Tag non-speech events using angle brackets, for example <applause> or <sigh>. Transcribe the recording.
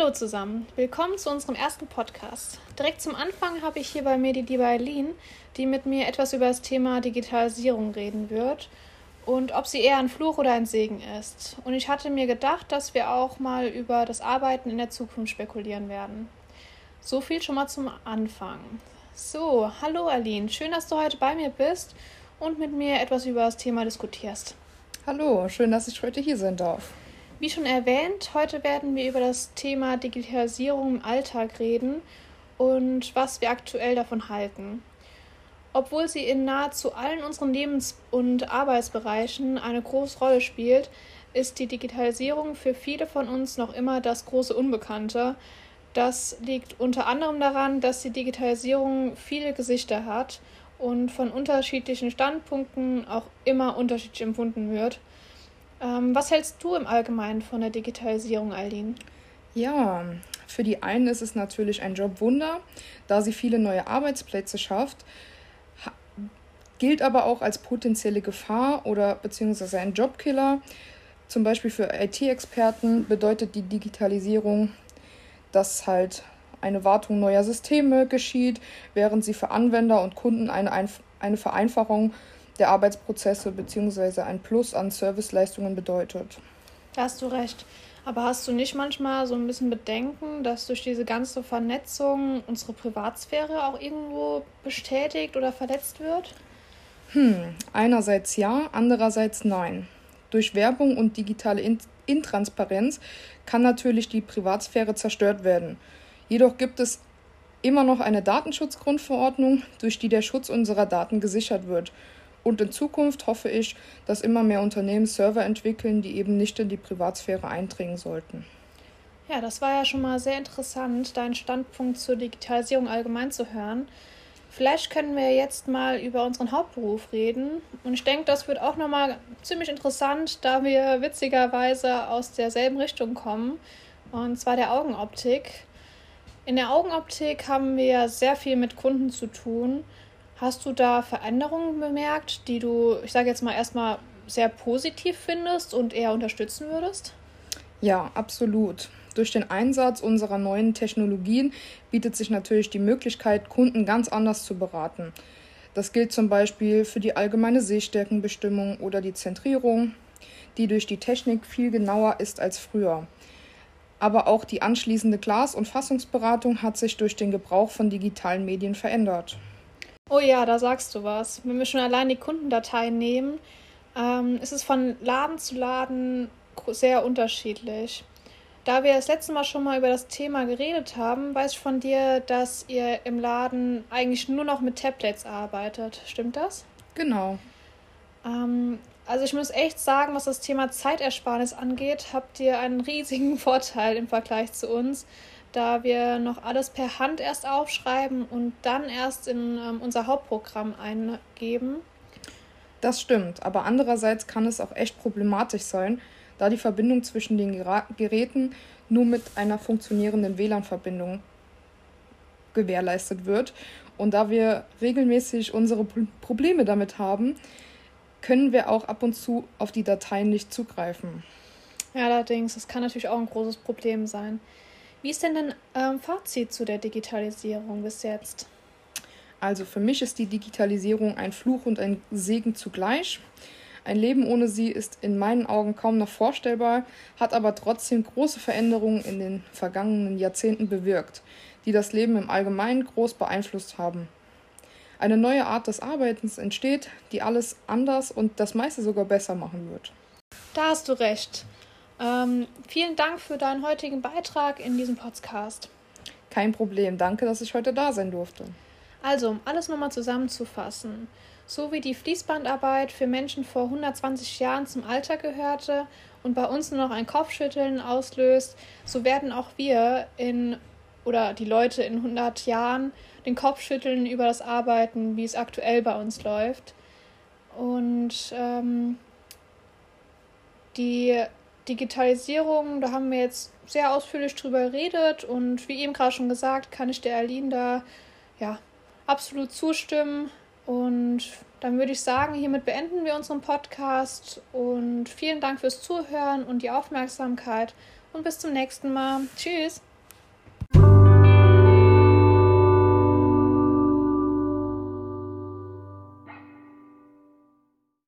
Hallo zusammen, willkommen zu unserem ersten Podcast. Direkt zum Anfang habe ich hier bei mir die liebe Eileen, die mit mir etwas über das Thema Digitalisierung reden wird und ob sie eher ein Fluch oder ein Segen ist. Und ich hatte mir gedacht, dass wir auch mal über das Arbeiten in der Zukunft spekulieren werden. So viel schon mal zum Anfang. So, hallo Aline, schön, dass du heute bei mir bist und mit mir etwas über das Thema diskutierst. Hallo, schön, dass ich heute hier sein darf. Wie schon erwähnt, heute werden wir über das Thema Digitalisierung im Alltag reden und was wir aktuell davon halten. Obwohl sie in nahezu allen unseren Lebens- und Arbeitsbereichen eine große Rolle spielt, ist die Digitalisierung für viele von uns noch immer das große Unbekannte. Das liegt unter anderem daran, dass die Digitalisierung viele Gesichter hat und von unterschiedlichen Standpunkten auch immer unterschiedlich empfunden wird. Ähm, was hältst du im Allgemeinen von der Digitalisierung, Aldin? Ja, für die einen ist es natürlich ein Jobwunder, da sie viele neue Arbeitsplätze schafft, gilt aber auch als potenzielle Gefahr oder beziehungsweise ein Jobkiller. Zum Beispiel für IT-Experten bedeutet die Digitalisierung, dass halt eine Wartung neuer Systeme geschieht, während sie für Anwender und Kunden eine, eine Vereinfachung der Arbeitsprozesse bzw. ein Plus an Serviceleistungen bedeutet. Da hast du recht. Aber hast du nicht manchmal so ein bisschen Bedenken, dass durch diese ganze Vernetzung unsere Privatsphäre auch irgendwo bestätigt oder verletzt wird? Hm, einerseits ja, andererseits nein. Durch Werbung und digitale Intransparenz kann natürlich die Privatsphäre zerstört werden. Jedoch gibt es immer noch eine Datenschutzgrundverordnung, durch die der Schutz unserer Daten gesichert wird und in Zukunft hoffe ich, dass immer mehr Unternehmen Server entwickeln, die eben nicht in die Privatsphäre eindringen sollten. Ja, das war ja schon mal sehr interessant, deinen Standpunkt zur Digitalisierung allgemein zu hören. Vielleicht können wir jetzt mal über unseren Hauptberuf reden. Und ich denke, das wird auch nochmal ziemlich interessant, da wir witzigerweise aus derselben Richtung kommen. Und zwar der Augenoptik. In der Augenoptik haben wir sehr viel mit Kunden zu tun. Hast du da Veränderungen bemerkt, die du, ich sage jetzt mal erstmal, sehr positiv findest und eher unterstützen würdest? Ja, absolut. Durch den Einsatz unserer neuen Technologien bietet sich natürlich die Möglichkeit, Kunden ganz anders zu beraten. Das gilt zum Beispiel für die allgemeine Sehstärkenbestimmung oder die Zentrierung, die durch die Technik viel genauer ist als früher. Aber auch die anschließende Glas- und Fassungsberatung hat sich durch den Gebrauch von digitalen Medien verändert. Oh ja, da sagst du was. Wenn wir schon allein die Kundendateien nehmen, ähm, ist es von Laden zu Laden sehr unterschiedlich. Da wir das letzte Mal schon mal über das Thema geredet haben, weiß ich von dir, dass ihr im Laden eigentlich nur noch mit Tablets arbeitet. Stimmt das? Genau. Ähm, also ich muss echt sagen, was das Thema Zeitersparnis angeht, habt ihr einen riesigen <laughs> Vorteil im Vergleich zu uns da wir noch alles per Hand erst aufschreiben und dann erst in ähm, unser Hauptprogramm eingeben. Das stimmt, aber andererseits kann es auch echt problematisch sein, da die Verbindung zwischen den Ger Geräten nur mit einer funktionierenden WLAN-Verbindung gewährleistet wird. Und da wir regelmäßig unsere Probleme damit haben, können wir auch ab und zu auf die Dateien nicht zugreifen. Ja, allerdings, das kann natürlich auch ein großes Problem sein. Wie ist denn dein ähm, Fazit zu der Digitalisierung bis jetzt? Also für mich ist die Digitalisierung ein Fluch und ein Segen zugleich. Ein Leben ohne sie ist in meinen Augen kaum noch vorstellbar, hat aber trotzdem große Veränderungen in den vergangenen Jahrzehnten bewirkt, die das Leben im Allgemeinen groß beeinflusst haben. Eine neue Art des Arbeitens entsteht, die alles anders und das meiste sogar besser machen wird. Da hast du recht. Ähm, vielen Dank für deinen heutigen Beitrag in diesem Podcast. Kein Problem. Danke, dass ich heute da sein durfte. Also, um alles nochmal zusammenzufassen. So wie die Fließbandarbeit für Menschen vor 120 Jahren zum Alltag gehörte und bei uns nur noch ein Kopfschütteln auslöst, so werden auch wir in oder die Leute in 100 Jahren den Kopf schütteln über das Arbeiten, wie es aktuell bei uns läuft. Und ähm, die Digitalisierung, da haben wir jetzt sehr ausführlich drüber geredet und wie eben gerade schon gesagt, kann ich der Aline da ja absolut zustimmen. Und dann würde ich sagen, hiermit beenden wir unseren Podcast und vielen Dank fürs Zuhören und die Aufmerksamkeit und bis zum nächsten Mal. Tschüss!